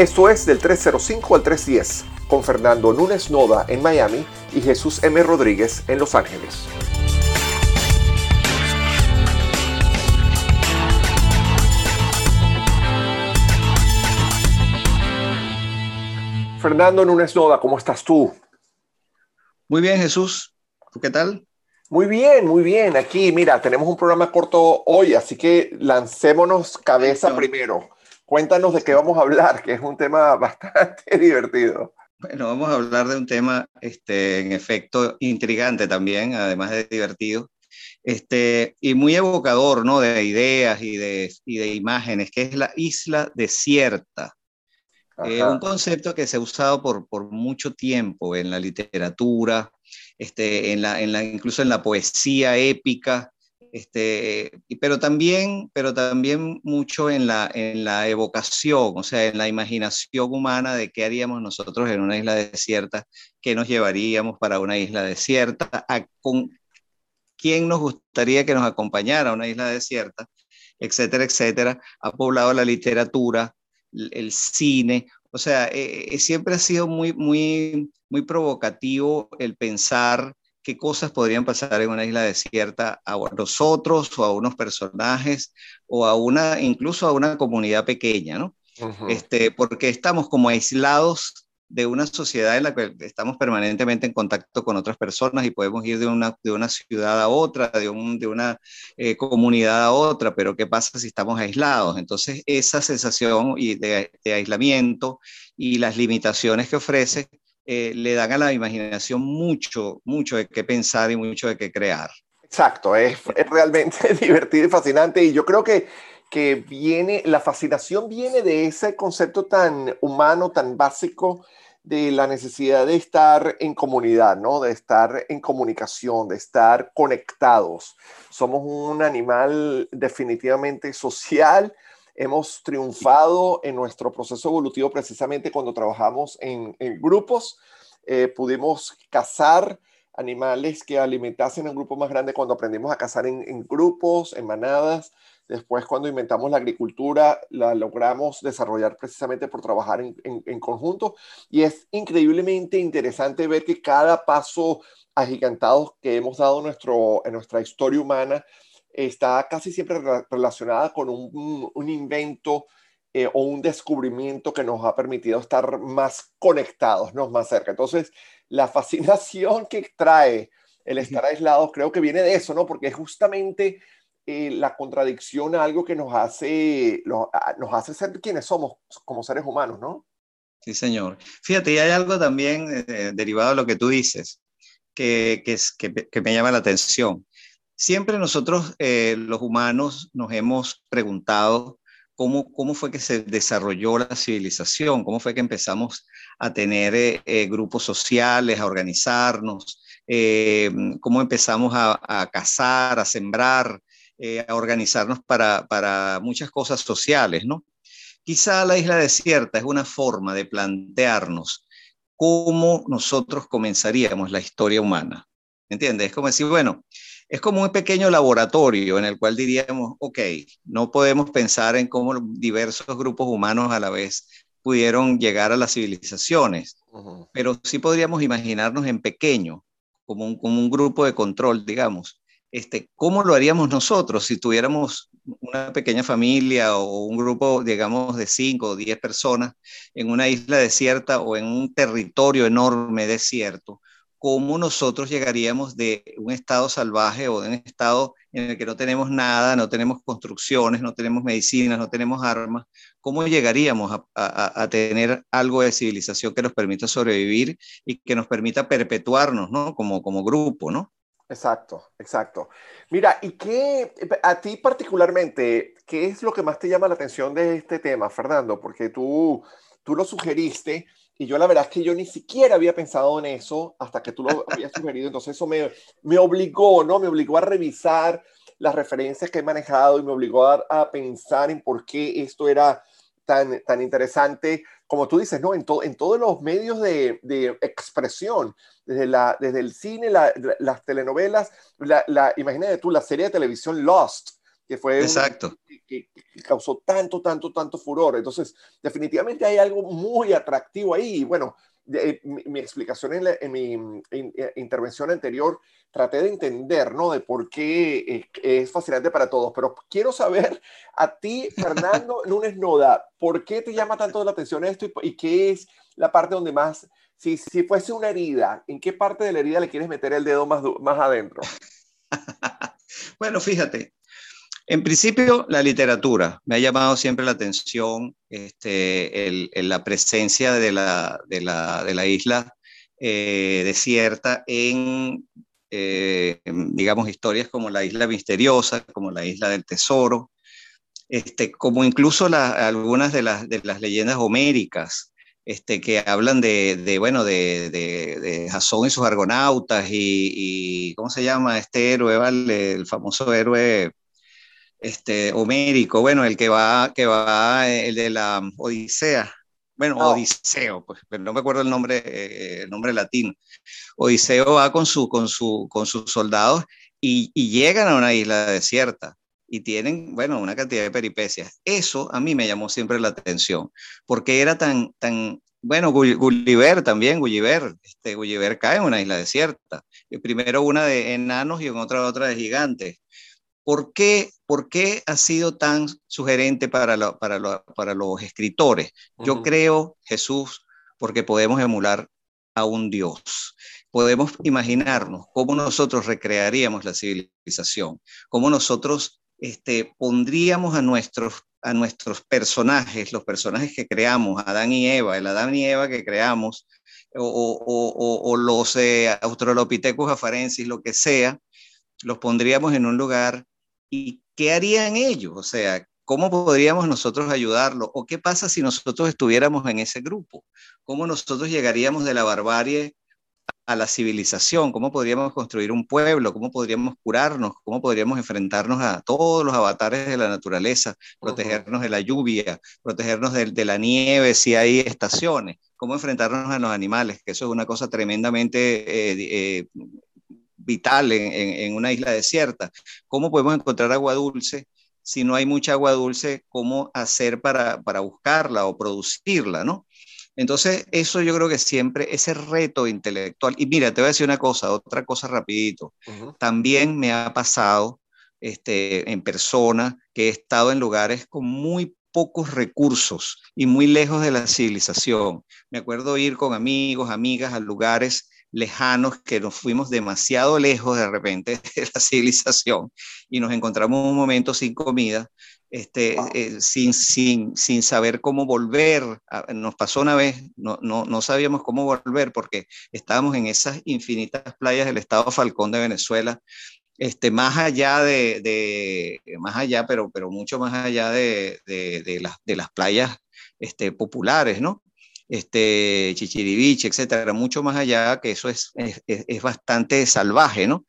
Esto es del 305 al 310, con Fernando Núñez Noda en Miami y Jesús M. Rodríguez en Los Ángeles. Fernando Núñez Noda, ¿cómo estás tú? Muy bien, Jesús. ¿Tú qué tal? Muy bien, muy bien. Aquí, mira, tenemos un programa corto hoy, así que lancémonos cabeza primero. Cuéntanos de qué vamos a hablar, que es un tema bastante divertido. Bueno, vamos a hablar de un tema, este, en efecto, intrigante también, además de divertido, este, y muy evocador, ¿no? De ideas y de, y de imágenes, que es la isla desierta. Eh, un concepto que se ha usado por, por mucho tiempo en la literatura, este, en la, en la, incluso en la poesía épica, este, pero, también, pero también mucho en la, en la evocación, o sea, en la imaginación humana de qué haríamos nosotros en una isla desierta, qué nos llevaríamos para una isla desierta, con quién nos gustaría que nos acompañara a una isla desierta, etcétera, etcétera. Ha poblado la literatura, el cine, o sea, eh, eh, siempre ha sido muy, muy, muy provocativo el pensar qué cosas podrían pasar en una isla desierta a nosotros o a unos personajes o a una, incluso a una comunidad pequeña, ¿no? este, porque estamos como aislados de una sociedad en la que estamos permanentemente en contacto con otras personas y podemos ir de una, de una ciudad a otra, de, un, de una eh, comunidad a otra, pero ¿qué pasa si estamos aislados? Entonces, esa sensación y de, de aislamiento y las limitaciones que ofrece eh, le dan a la imaginación mucho, mucho de qué pensar y mucho de qué crear. Exacto, es, realmente divertido y fascinante y yo creo que, que viene, la fascinación viene de ese concepto tan humano, tan básico de la necesidad de estar en comunidad, ¿no? De estar en comunicación, de estar conectados. Somos un animal definitivamente social, hemos triunfado en nuestro proceso evolutivo precisamente cuando trabajamos en, grupos. Eh, pudimos cazar animales que alimentasen en un grupo más grande cuando aprendimos a cazar en, grupos, en manadas. Después, cuando inventamos la agricultura, la logramos desarrollar precisamente por trabajar en, en, conjunto. Y es increíblemente interesante ver que cada paso agigantado que hemos dado nuestro, en nuestra historia humana está casi siempre relacionada con un, invento eh, o un descubrimiento que nos ha permitido estar más conectados, ¿no? más cerca. Entonces, la fascinación que trae el estar aislados creo que viene de eso, ¿no? Porque es justamente eh, la contradicción a algo que nos hace, nos hace ser quienes somos como seres humanos, ¿no? Sí, señor. Fíjate, y hay algo también eh, derivado de lo que tú dices, que, que, es, que, que me llama la atención. Siempre nosotros, eh, los humanos, nos hemos preguntado cómo, cómo fue que se desarrolló la civilización, cómo fue que empezamos a tener eh, eh, grupos sociales, a organizarnos, cómo empezamos a, a, cazar, a sembrar, a organizarnos para, para muchas cosas sociales, ¿no? Quizá la isla desierta es una forma de plantearnos cómo nosotros comenzaríamos la historia humana. ¿Entiendes? Es como decir, bueno, es como un pequeño laboratorio en el cual diríamos, ok, no podemos pensar en cómo diversos grupos humanos a la vez pudieron llegar a las civilizaciones, pero sí podríamos imaginarnos en pequeño, como un, como un grupo de control, digamos. Este, ¿Cómo lo haríamos nosotros si tuviéramos una pequeña familia o un grupo, digamos, de cinco o diez personas en una isla desierta o en un territorio enorme desierto? Cómo nosotros llegaríamos de un estado salvaje o de un estado en el que no tenemos nada, no tenemos construcciones, no tenemos medicinas, no tenemos armas, cómo llegaríamos a, tener algo de civilización que nos permita sobrevivir y que nos permita perpetuarnos, ¿no? Como, como grupo, ¿no? Exacto, exacto. Mira, ¿y qué, a ti particularmente, qué es lo que más te llama la atención de este tema, Fernando? Porque tú, tú lo sugeriste y yo la verdad es que yo ni siquiera había pensado en eso hasta que tú lo habías sugerido. Entonces eso me, me obligó, ¿no? Me obligó a revisar las referencias que he manejado y me obligó a, a pensar en por qué esto era tan, tan interesante. Como tú dices, ¿no? En, en todos los medios de, de expresión, desde, la, desde el cine, las telenovelas, la, la, imagínate tú, la serie de televisión Lost, que fue Exacto. que, causó tanto, tanto, tanto furor. Entonces, definitivamente hay algo muy atractivo ahí. Y bueno, eh, mi, explicación en, mi eh, intervención anterior, traté de entender, ¿no? De por qué es, fascinante para todos, pero quiero saber a ti, Fernando Núñez Noda, ¿por qué te llama tanto la atención esto y, qué es la parte donde más, si, si fuese una herida, ¿en qué parte de la herida le quieres meter el dedo más, más adentro? bueno, fíjate, en principio, la literatura. Me ha llamado siempre la atención este, la presencia de la, isla eh, desierta en, eh, digamos, historias como la isla misteriosa, como la isla del tesoro, este, como incluso algunas de las, de las leyendas homéricas. Este, que hablan de, bueno, de, de, Jasón y sus argonautas y, ¿cómo se llama este héroe, el famoso héroe este, homérico, bueno, el que va, que va, el de la Odisea, bueno, Odiseo, pues, pero no me acuerdo el nombre, eh, el nombre latino. Odiseo va con, su, con, su, con sus soldados y, y, llegan a una isla desierta y tienen, bueno, una cantidad de peripecias. Eso a mí me llamó siempre la atención, porque era tan, tan, bueno, Gulliver también, Gulliver, este, Gulliver cae en una isla desierta. Primero una de enanos y en otra otra de gigantes. ¿Por qué, ¿Por qué ha sido tan sugerente para, para, para los escritores? Yo creo, Jesús, porque podemos emular a un Dios. Podemos imaginarnos cómo nosotros recrearíamos la civilización, cómo nosotros este, pondríamos a nuestros, a nuestros personajes, los personajes que creamos, Adán y Eva, el Adán y Eva que creamos, o, o, o, los eh, Australopithecus afarensis, lo que sea, los pondríamos en un lugar ¿Y qué harían ellos? O sea, ¿cómo podríamos nosotros ayudarlos? ¿O qué pasa si nosotros estuviéramos en ese grupo? ¿Cómo nosotros llegaríamos de la barbarie a la civilización? ¿Cómo podríamos construir un pueblo? ¿Cómo podríamos curarnos? ¿Cómo podríamos enfrentarnos a todos los avatares de la naturaleza? Protegernos de la lluvia, protegernos de, la nieve si hay estaciones. ¿Cómo enfrentarnos a los animales? Que eso es una cosa tremendamente eh, eh, vital en, una isla desierta. ¿Cómo podemos encontrar agua dulce? Si no hay mucha agua dulce, ¿cómo hacer para, para buscarla o producirla, no? Entonces, eso yo creo que siempre, ese reto intelectual, y mira, te voy a decir una cosa, otra cosa rapidito, también me ha pasado este, en persona que he estado en lugares con muy pocos recursos y muy lejos de la civilización. Me acuerdo ir con amigos, amigas a lugares lejanos, que nos fuimos demasiado lejos de repente de la civilización y nos encontramos un momento sin comida, este, eh, sin, sin, sin saber cómo volver. Nos pasó una vez, no, no, no, sabíamos cómo volver porque estábamos en esas infinitas playas del estado Falcón de Venezuela, este, más allá de, de más allá, pero, pero mucho más allá de, de, de las, de las playas este, populares, ¿no? Este, Chichiriviche, etcétera, mucho más allá, que eso es, es, es, bastante salvaje, ¿no?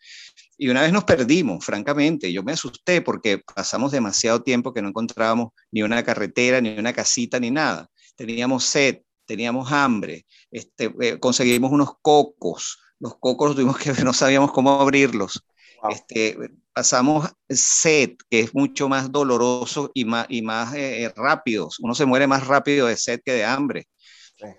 Y una vez nos perdimos, francamente, yo me asusté porque pasamos demasiado tiempo que no encontrábamos ni una carretera, ni una casita, ni nada. Teníamos sed, teníamos hambre, este, eh, conseguimos unos cocos, los cocos tuvimos que no sabíamos cómo abrirlos. Este, pasamos sed, que es mucho más doloroso y más, y más eh, eh, rápido. Uno se muere más rápido de sed que de hambre.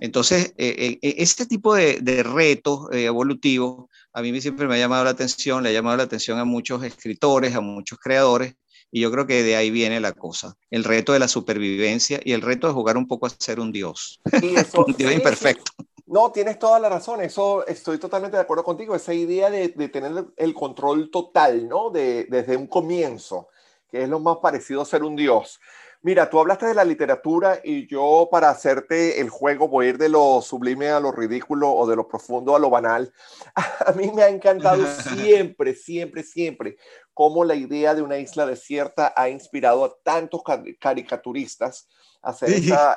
Entonces, eh, eh, este tipo de, retos eh, evolutivos a mí siempre me ha llamado la atención, le ha llamado la atención a muchos escritores, a muchos creadores, y yo creo que de ahí viene la cosa, el reto de la supervivencia y el reto de jugar un poco a ser un dios, un dios imperfecto. No, tienes toda la razón, eso estoy totalmente de acuerdo contigo, esa idea de, tener el control total, ¿no? desde un comienzo, que es lo más parecido a ser un dios. Mira, tú hablaste de la literatura y yo para hacerte el juego voy a ir de lo sublime a lo ridículo o de lo profundo a lo banal. A mí me ha encantado siempre, siempre, siempre cómo la idea de una isla desierta ha inspirado a tantos caricaturistas a hacer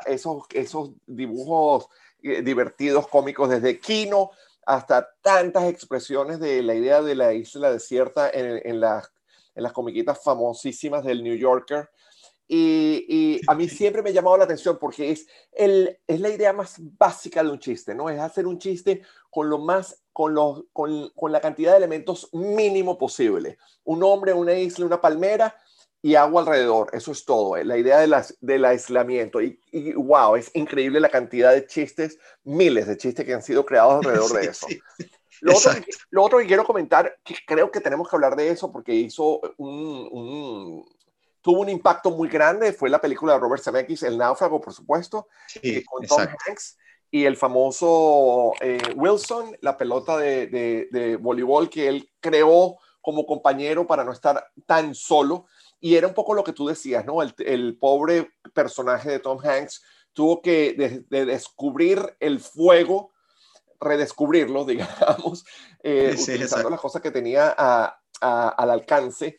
esos, esos dibujos eh, divertidos, cómicos, desde Kino hasta tantas expresiones de la idea de la isla desierta en, en las, en las comiquitas famosísimas del New Yorker y, a mí siempre me ha llamado la atención porque es, el, es la idea más básica de un chiste, ¿no? Es hacer un chiste con lo más, con, los, con, con la cantidad de elementos mínimo posible. Un hombre, una isla, una palmera y agua alrededor. Eso es todo. Eh, la idea de del aislamiento. Y, wow, es increíble la cantidad de chistes, miles de chistes que han sido creados alrededor de eso. Lo, otro que, quiero comentar, que creo que tenemos que hablar de eso porque hizo un, tuvo un impacto muy grande, fue la película de Robert Zemeckis, El náufrago, por supuesto, eh, con Tom Hanks y el famoso eh, Wilson, la pelota de, de, de voleibol que él creó como compañero para no estar tan solo y era un poco lo que tú decías, ¿no? El, pobre personaje de Tom Hanks tuvo que descubrir el fuego, redescubrirlo, digamos, eh, utilizando las cosas que tenía al alcance.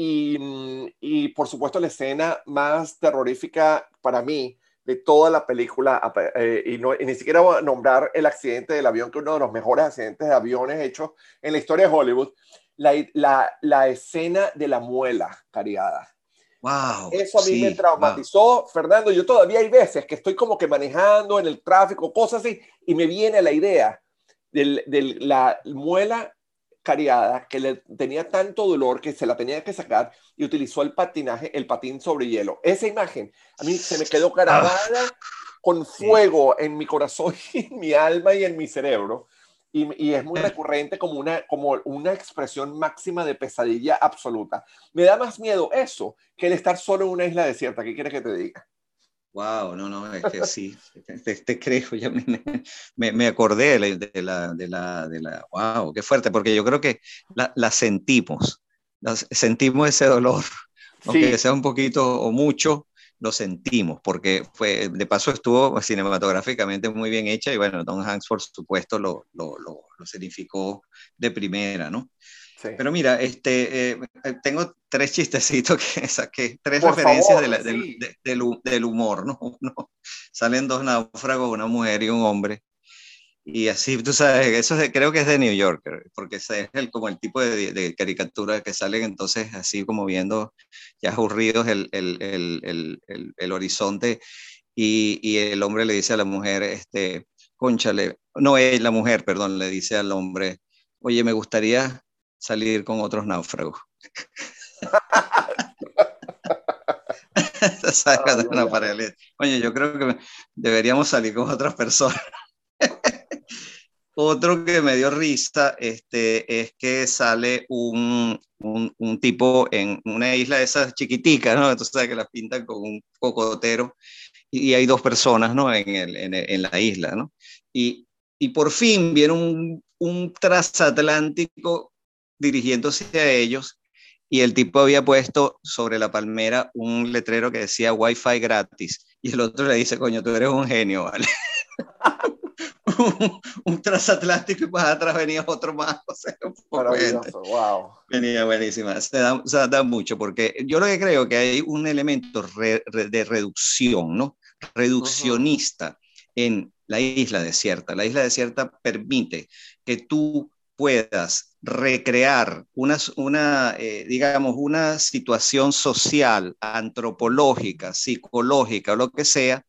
Y, por supuesto la escena más terrorífica para mí de toda la película, eh, y, no, y ni siquiera voy a nombrar el accidente del avión, que es uno de los mejores accidentes de aviones hechos en la historia de Hollywood, la, escena de la muela cariada. Wow, Eso a mí me traumatizó, Fernando. Yo todavía hay veces que estoy como que manejando en el tráfico, cosas así, y me viene la idea de la muela cariada que le tenía tanto dolor que se la tenía que sacar y utilizó el patinaje, el patín sobre hielo. Esa imagen a mí se me quedó grabada ah. con fuego en mi corazón, en mi alma y en mi cerebro y, es muy recurrente como una, como una expresión máxima de pesadilla absoluta. Me da más miedo eso que el estar solo en una isla desierta. ¿Qué quieres que te diga? Wow, no, no, es que sí, te, creo, ya me, me, acordé de la, de, la, de, la, wow, qué fuerte, porque yo creo que la, la sentimos, sentimos ese dolor, aunque sea un poquito o mucho, lo sentimos, porque fue, de paso estuvo cinematográficamente muy bien hecha y bueno, Tom Hanks por supuesto lo, lo, lo, significó de primera, ¿no? Pero mira, este, eh, tengo tres chistecitos que saqué, tres referencias del, del, humor, ¿no? salen dos náufragos, una mujer y un hombre, y así, tú sabes, eso creo que es de New Yorker, porque ese es el, como el tipo de, de, caricatura que salen entonces así como viendo ya aburridos el, el, el, el horizonte. Y, y, el hombre le dice a la mujer, este, conchale, no es la mujer, perdón, le dice al hombre, oye, me gustaría salir con otros náufragos. Oye, yo creo que deberíamos salir con otras personas. Otro que me dio risa este, es que sale un, un, tipo en una isla de esas chiquiticas, ¿no? Entonces, sabes que las pintan con un cocotero y, hay dos personas, ¿no? En, el, en, en la isla, ¿no? Y, y, por fin viene un, un transatlántico dirigiéndose a ellos y el tipo había puesto sobre la palmera un letrero que decía Wi-Fi gratis y el otro le dice, coño, tú eres un genio, ¿vale? un, transatlántico y pues atrás venía otro más. wow. Venía buenísima. Se da, da, mucho porque yo lo que creo que hay un elemento de reducción, ¿no? Reduccionista en la isla desierta. La isla desierta permite que tú puedas recrear una, una eh, digamos, una situación social, antropológica, psicológica o lo que sea,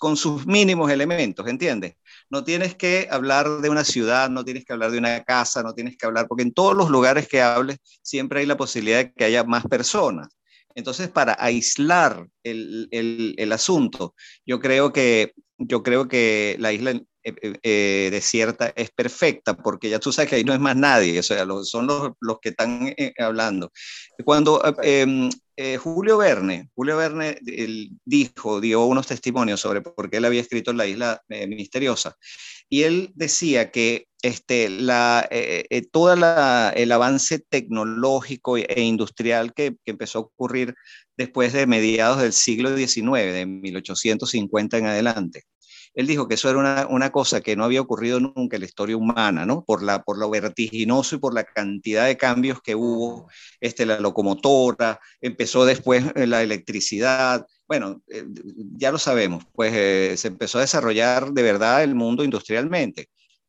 con sus mínimos elementos, ¿entiendes? No tienes que hablar de una ciudad, no tienes que hablar de una casa, no tienes que hablar, porque en todos los lugares que hables siempre hay la posibilidad de que haya más personas. Entonces, para aislar el, el, el asunto, yo creo que, yo creo que la isla eh, eh, eh, desierta es perfecta, porque ya tú sabes que ahí no es más nadie, o sea, son los, los que están hablando. Cuando Julio Verne, Julio Verne dijo, dio unos testimonios sobre por qué él había escrito La isla misteriosa, y él decía que este, la, todo el avance tecnológico e industrial que, que empezó a ocurrir después de mediados del siglo XIX, de 1850 en adelante, él dijo que eso era una, una, cosa que no había ocurrido nunca en la historia humana, ¿no? Por, la, por lo vertiginoso y por la cantidad de cambios que hubo, este, la locomotora, empezó después eh, la electricidad, bueno, eh, ya lo sabemos, pues eh, se empezó a desarrollar de verdad el mundo industrialmente.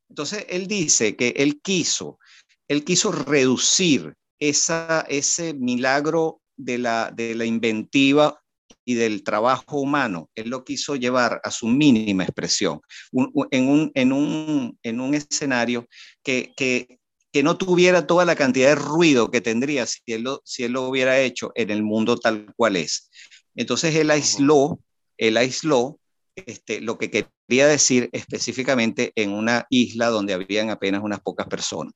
Entonces, él dice que él quiso, él quiso reducir esa, ese milagro de la, de la inventiva y del trabajo humano, él lo quiso llevar a su mínima expresión, en, un, en, un, en, un, escenario que, que, que no tuviera toda la cantidad de ruido que tendría si él lo, si él lo hubiera hecho en el mundo tal cual es. Entonces él aisló, él aisló este, lo que quería decir específicamente en una isla donde habían apenas unas pocas personas.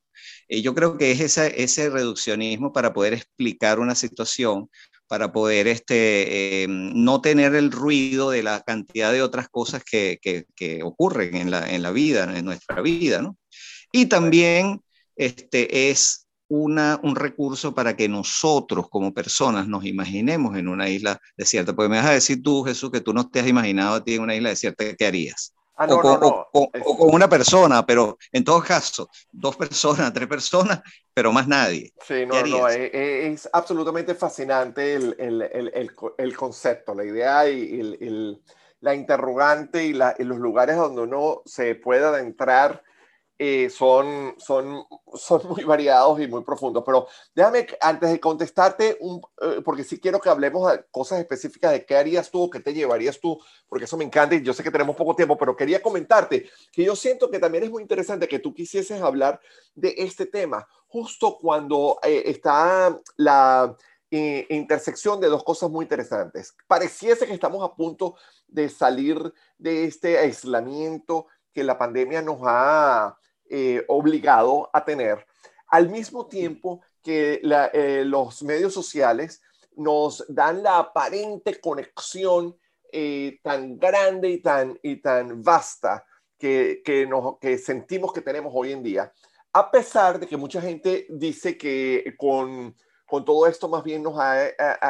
Y yo creo que es ese reduccionismo para poder explicar una situación, para poder este, eh, no tener el ruido de la cantidad de otras cosas que, que, ocurren en la, en la, vida, en nuestra vida. ¿no? Y también este, es una, un recurso para que nosotros como personas nos imaginemos en una isla desierta. Porque me vas a decir tú, Jesús, que tú no te has imaginado a ti en una isla desierta, ¿qué harías? Ah, o, con, una persona, pero en todo caso, dos personas, tres personas, pero más nadie. Sí, no, no, eh, eh, es, absolutamente fascinante el, el, el, el, concepto, la idea y la interrogante y, la, y, los lugares donde uno se puede adentrar eh, son, son, son muy variados y muy profundos. Pero déjame, antes de contestarte, un, eh, porque sí quiero que hablemos de cosas específicas de qué harías tú qué te llevarías tú, porque eso me encanta y yo sé que tenemos poco tiempo, pero quería comentarte que yo siento que también es muy interesante que tú quisieses hablar de este tema justo cuando eh, está la intersección de dos cosas muy interesantes. Pareciese que estamos a punto de salir de este aislamiento que la pandemia nos ha eh, obligado a tener, al mismo tiempo que eh, los medios sociales nos dan la aparente conexión eh, tan grande y tan, y tan vasta que, que, nos, que sentimos que tenemos hoy en día, a pesar de que mucha gente dice que con, con todo esto más bien nos ha,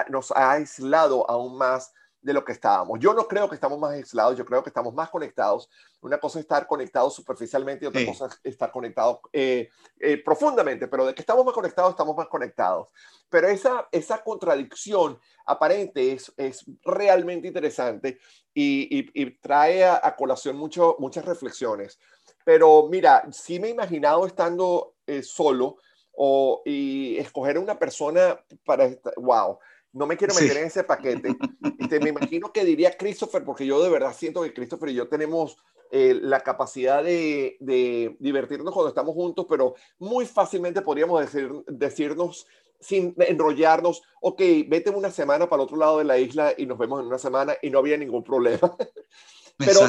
nos ha aislado aún más de lo que estábamos. Yo no creo que estamos más aislados, yo creo que estamos más conectados. Una cosa es estar conectados superficialmente y otra cosa es estar conectados eh, eh, profundamente, pero de que estamos más conectados, estamos más conectados. Pero esa, esa contradicción aparente es, es realmente interesante y, y, trae a, colación mucho, muchas reflexiones. Pero mira, sí me he imaginado estando eh, solo o, y escoger una persona para, wow, no me quiero meter en ese paquete. Este, me imagino que diría Christopher, porque yo de verdad siento que Christopher y yo tenemos eh, la capacidad de, de, divertirnos cuando estamos juntos, pero muy fácilmente podríamos decir, decirnos sin enrollarnos, ok, vete una semana para el otro lado de la isla y nos vemos en una semana y no había ningún problema. pero,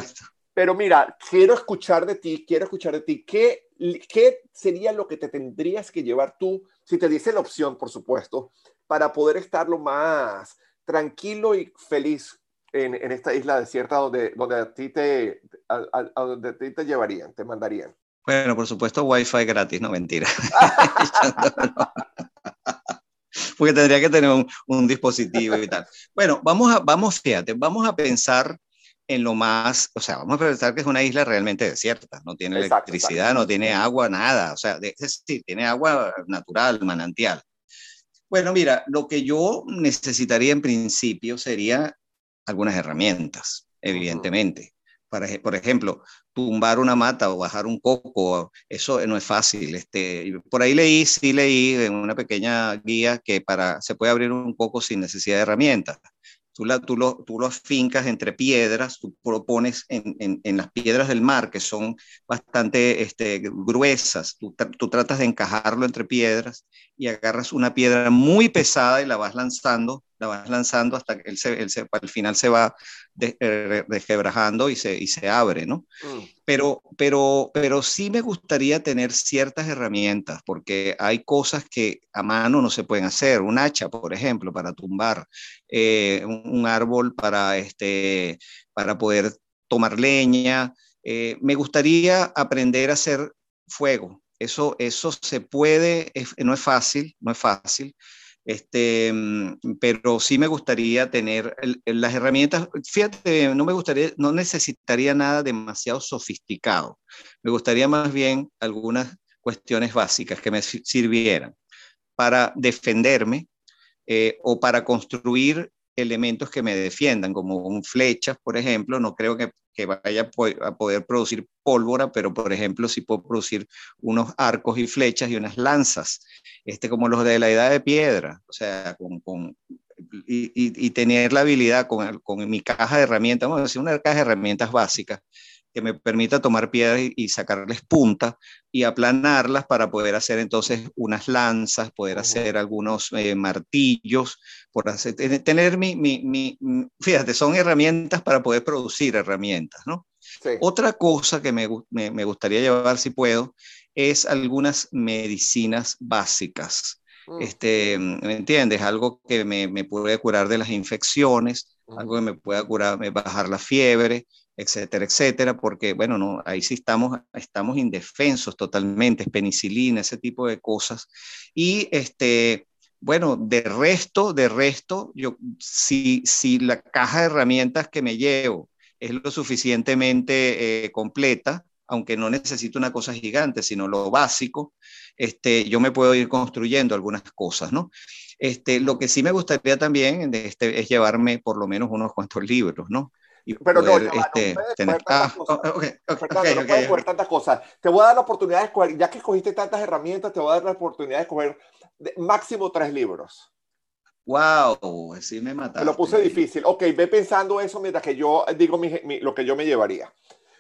pero mira, quiero escuchar de ti, quiero escuchar de ti, ¿qué, ¿qué sería lo que te tendrías que llevar tú, si te dice la opción, por supuesto, para poder estar lo más tranquilo y feliz en, en esta isla desierta donde, donde a ti te, a, donde ti te llevarían, te mandarían? Bueno, por supuesto, Wi-Fi gratis, no mentira. Porque tendría que tener un, un, dispositivo y tal. Bueno, vamos a, vamos, fíjate, vamos a pensar en lo más, o sea, vamos a pensar que es una isla realmente desierta, no tiene electricidad, no tiene agua, nada, o sea, es decir, tiene agua natural, manantial. Bueno, mira, lo que yo necesitaría en principio sería algunas herramientas, evidentemente. Para, por ejemplo, tumbar una mata o bajar un coco, eso no es fácil. Este, por ahí leí, sí leí en una pequeña guía que para, se puede abrir un coco sin necesidad de herramientas. Tú, la, tú, lo, tú lo fincas entre piedras, tú lo pones en, en, en, las piedras del mar, que son bastante este, gruesas, tú, tú, tratas de encajarlo entre piedras y agarras una piedra muy pesada y la vas lanzando, la vas lanzando hasta que él se, él se al final se va eh, desquebrajando y se, y se abre, ¿no? Mm. Pero, pero, pero sí me gustaría tener ciertas herramientas, porque hay cosas que a mano no se pueden hacer. Un hacha, por ejemplo, para tumbar, eh, un, árbol para, este, para poder tomar leña. Eh, me gustaría aprender a hacer fuego, eso, eso se puede, no es fácil, no es fácil, este, pero sí me gustaría tener las herramientas. Fíjate, no me gustaría, no necesitaría nada demasiado sofisticado. Me gustaría más bien algunas cuestiones básicas que me sirvieran para defenderme eh, o para construir elementos que me defiendan, como flechas, por ejemplo, no creo que, que, vaya a poder producir pólvora, pero por ejemplo, si puedo producir unos arcos y flechas y unas lanzas, este, como los de la edad de piedra, o sea, con, con y, y, y, tener la habilidad con, con, mi caja de herramientas, vamos a decir, una caja de herramientas básicas, que me permita tomar piedras y, sacarles punta y aplanarlas para poder hacer entonces unas lanzas, poder hacer algunos eh, martillos, por hacer, tener mi, mi, mi, fíjate, son herramientas para poder producir herramientas, ¿no? Otra cosa que me, me, me, gustaría llevar, si puedo, es algunas medicinas básicas. Mm. Este, ¿Me entiendes? Algo que me, me puede curar de las infecciones, algo que me pueda curar, me bajar la fiebre, etcétera, etcétera, porque, bueno, no, ahí sí estamos, estamos indefensos totalmente, penicilina, ese tipo de cosas. Y, este, bueno, de resto, de resto, yo, si, si la caja de herramientas que me llevo es lo suficientemente eh, completa, aunque no necesito una cosa gigante, sino lo básico, este, yo me puedo ir construyendo algunas cosas, ¿no? Este, lo que sí me gustaría también este, es llevarme por lo menos unos cuantos libros, ¿no? Pero no, no, este, tener... ah, okay, okay, no puedes coger tantas cosas. Te voy a dar la oportunidad de escoger, ya que escogiste tantas herramientas, te voy a dar la oportunidad de escoger máximo tres libros. Wow, sí me mataste. lo puse difícil. Ok, ve pensando eso mientras que yo digo mi, lo que yo me llevaría.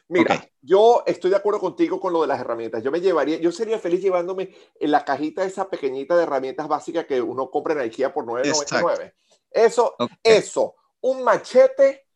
Mira, yo estoy de acuerdo contigo con lo de las herramientas. Yo me llevaría, yo sería feliz llevándome en la cajita esa pequeñita de herramientas básicas que uno compra en IKEA por 9.99. Eso, eso, un machete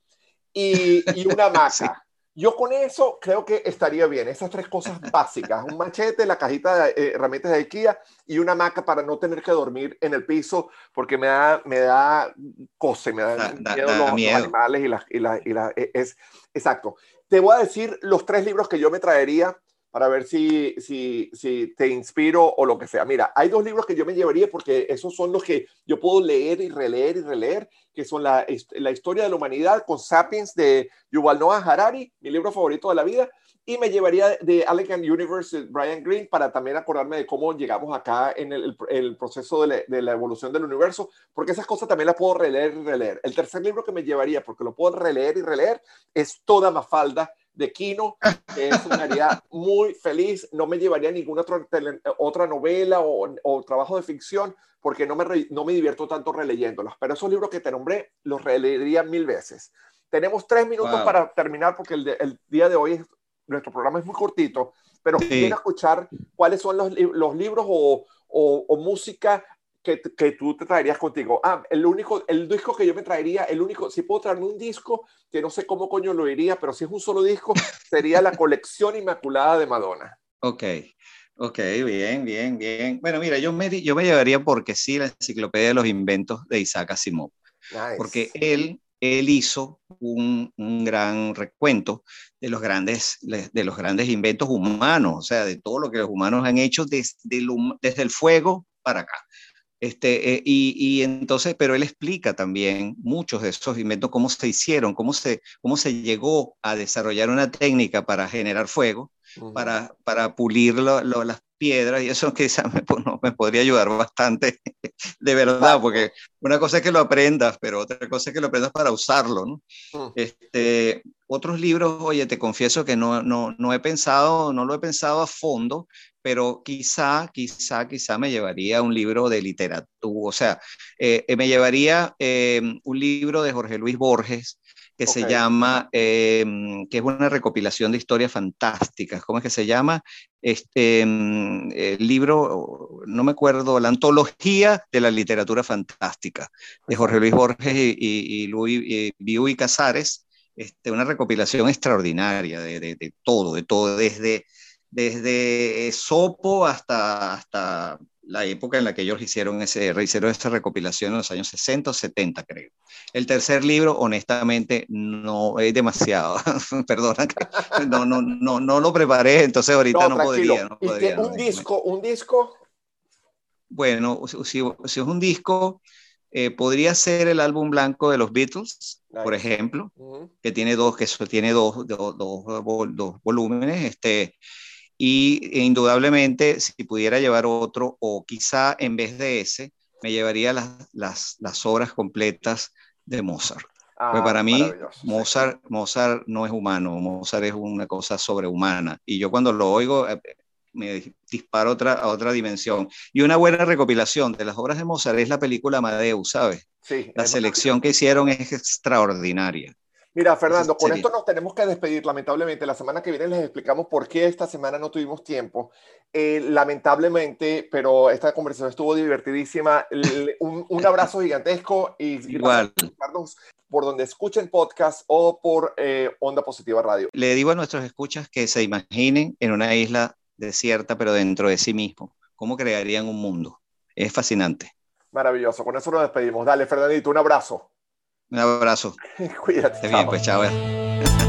y, y una maca. Yo con eso creo que estaría bien. Esas tres cosas básicas. Un machete, la cajita de eh, herramientas de IKEA y una maca para no tener que dormir en el piso porque me da, me da cose, me da, miedo, los, animales y las... Y la, y la, e, es, exacto. Te voy a decir los tres libros que yo me traería para ver si, si, si te inspiro o lo que sea. Mira, hay dos libros que yo me llevaría porque esos son los que yo puedo leer y releer y releer, que son la, la historia de la humanidad con Sapiens de Yuval Noah Harari, mi libro favorito de la vida, y me llevaría de Alec Universe de Brian Greene para también acordarme de cómo llegamos acá en el, el proceso de la, de la, evolución del universo, porque esas cosas también las puedo releer y releer. El tercer libro que me llevaría, porque lo puedo releer y releer, es Toda Mafalda de Kino, que eso me haría muy feliz. No me llevaría ninguna otra, otra novela o, o, trabajo de ficción, porque no me, no me divierto tanto releyéndolos. Pero esos libros que te nombré, los releería mil veces. Tenemos tres minutos para terminar, porque el, el día de hoy es nuestro programa es muy cortito, pero quiero escuchar cuáles son los, los libros o, o, música que, que, tú te traerías contigo. Ah, el único, el disco que yo me traería, el único, si puedo traerme un disco, que no sé cómo coño lo iría, pero si es un solo disco, sería la colección inmaculada de Madonna. Ok. Ok, bien, bien, bien. Bueno, mira, yo me, yo me llevaría porque sí la enciclopedia de los inventos de Isaac Asimov. Porque él él hizo un, gran recuento de los, grandes, de los grandes inventos humanos, o sea, de todo lo que los humanos han hecho desde desde el fuego para acá. Este, eh, y, entonces, pero él explica también muchos de esos inventos, cómo se hicieron, cómo se, cómo se llegó a desarrollar una técnica para generar fuego, para, para pulir las piedras, y eso quizás me, me podría ayudar bastante, de verdad, porque una cosa es que lo aprendas, pero otra cosa es que lo aprendas para usarlo, ¿no? Mm. Este, otros libros, oye, te confieso que no, no, no he pensado, no lo he pensado a fondo, pero quizá, quizá, quizá me llevaría un libro de literatura, o sea, eh, me llevaría eh, un libro de Jorge Luis Borges que se llama, eh, que es una recopilación de historias fantásticas, ¿cómo es que se llama? Este, el libro, no me acuerdo, la antología de la literatura fantástica, de Jorge Luis Borges y, y, y Luis y Casares, este, una recopilación extraordinaria de, de, de todo, de todo, desde desde Sopo hasta, hasta la época en la que ellos hicieron, ese, hicieron esa recopilación en los años 60 o 70, creo. El tercer libro, honestamente, no es demasiado. Perdona, no, no, no, no lo preparé, entonces ahorita no, podría. No podría un disco? ¿Un disco? Bueno, si, si es un disco, eh, podría ser el álbum blanco de los Beatles, por ejemplo, que tiene dos, que tiene dos, dos, dos, dos volúmenes. Este, y e indudablemente, si pudiera llevar otro, o quizá en vez de ese, me llevaría las, las, las obras completas de Mozart. Ah, para mí, Mozart, Mozart no es humano, Mozart es una cosa sobrehumana. Y yo cuando lo oigo, eh, me disparo otra, a otra dimensión. Y una buena recopilación de las obras de Mozart es la película Amadeus, ¿sabes? Sí, la selección que hicieron es extraordinaria. Mira, Fernando, con esto nos tenemos que despedir. Lamentablemente, la semana que viene les explicamos por qué esta semana no tuvimos tiempo. Eh, lamentablemente, pero esta conversación estuvo divertidísima. un, un, abrazo gigantesco y igual por donde escuchen podcast o por eh, Onda Positiva Radio. Le digo a nuestros escuchas que se imaginen en una isla desierta, pero dentro de sí mismo. ¿Cómo crearían un mundo? Es fascinante. Maravilloso. Con eso nos despedimos. Dale, Fernandito, un abrazo. Un abrazo. Cuídate. Esté bien, pues chao. Eh.